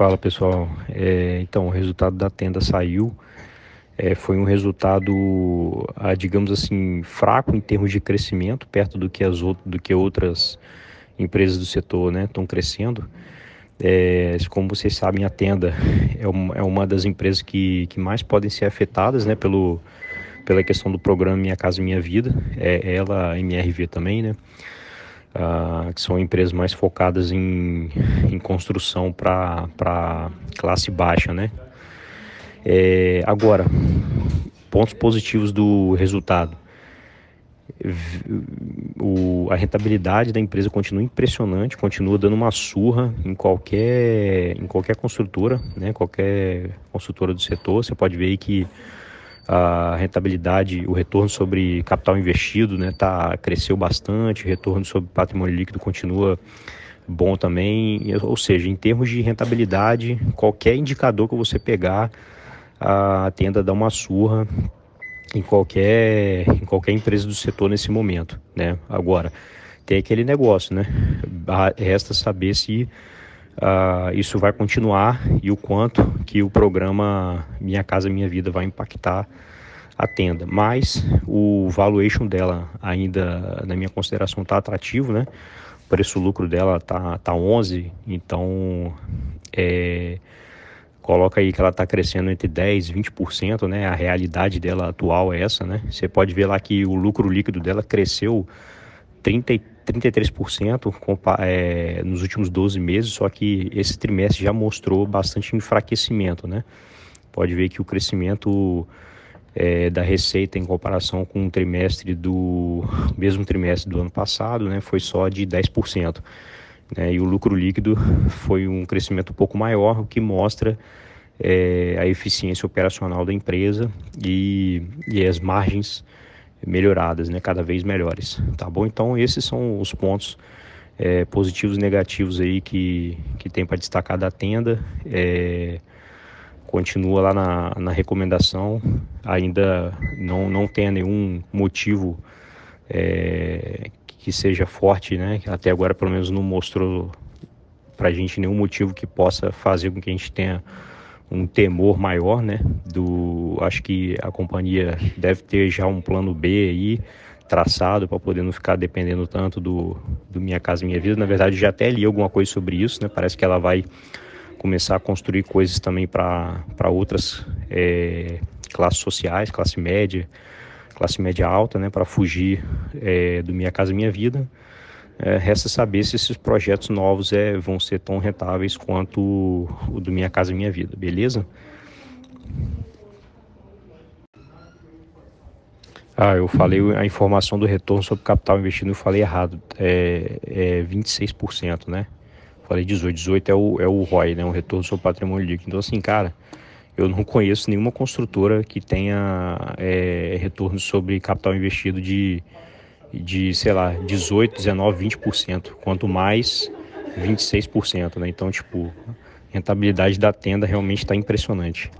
Fala pessoal, é, então o resultado da tenda saiu, é, foi um resultado, ah, digamos assim, fraco em termos de crescimento, perto do que as outras, do que outras empresas do setor estão né, crescendo. É, como vocês sabem, a tenda é uma, é uma das empresas que, que mais podem ser afetadas né, pelo, pela questão do programa Minha Casa Minha Vida, é, ela, MRV também, né? Uh, que são empresas mais focadas em, em construção para classe baixa, né? É, agora, pontos positivos do resultado. O, a rentabilidade da empresa continua impressionante, continua dando uma surra em qualquer, em qualquer construtora, né? qualquer construtora do setor. Você pode ver que a rentabilidade, o retorno sobre capital investido, né, tá, cresceu bastante, retorno sobre patrimônio líquido continua bom também, ou seja, em termos de rentabilidade, qualquer indicador que você pegar, a tenda dá uma surra em qualquer, em qualquer empresa do setor nesse momento, né? Agora, tem aquele negócio, né? Resta saber se uh, isso vai continuar e o quanto que o programa Minha Casa Minha Vida vai impactar a tenda. Mas o valuation dela ainda, na minha consideração, está atrativo, né? O preço-lucro dela tá, tá 11, então é, coloca aí que ela está crescendo entre 10 e 20%, né? A realidade dela atual é essa, né? Você pode ver lá que o lucro líquido dela cresceu 30, 33% é, nos últimos 12 meses, só que esse trimestre já mostrou bastante enfraquecimento, né? Pode ver que o crescimento é, da receita em comparação com o trimestre do mesmo trimestre do ano passado, né, foi só de 10%. Né, e o lucro líquido foi um crescimento um pouco maior, o que mostra é, a eficiência operacional da empresa e, e as margens melhoradas, né, cada vez melhores, tá bom? Então esses são os pontos é, positivos e negativos aí que, que tem para destacar da tenda. É, continua lá na, na recomendação, ainda não, não tem nenhum motivo é, que seja forte, né? Até agora pelo menos não mostrou para a gente nenhum motivo que possa fazer com que a gente tenha um temor maior, né? Do, acho que a companhia deve ter já um plano B aí traçado para poder não ficar dependendo tanto do, do Minha Casa Minha Vida. Na verdade, já até li alguma coisa sobre isso, né? Parece que ela vai começar a construir coisas também para outras é, classes sociais, classe média, classe média alta, né? Para fugir é, do Minha Casa Minha Vida. É, resta saber se esses projetos novos é, vão ser tão rentáveis quanto o, o do Minha Casa Minha Vida, beleza? Ah, eu falei a informação do retorno sobre capital investido, eu falei errado, é, é 26%, né? Falei 18, 18 é o, é o ROI, né? O retorno sobre patrimônio líquido. Então, assim, cara, eu não conheço nenhuma construtora que tenha é, retorno sobre capital investido de de, sei lá, 18, 19, 20%, quanto mais 26%, né? Então, tipo, a rentabilidade da tenda realmente está impressionante.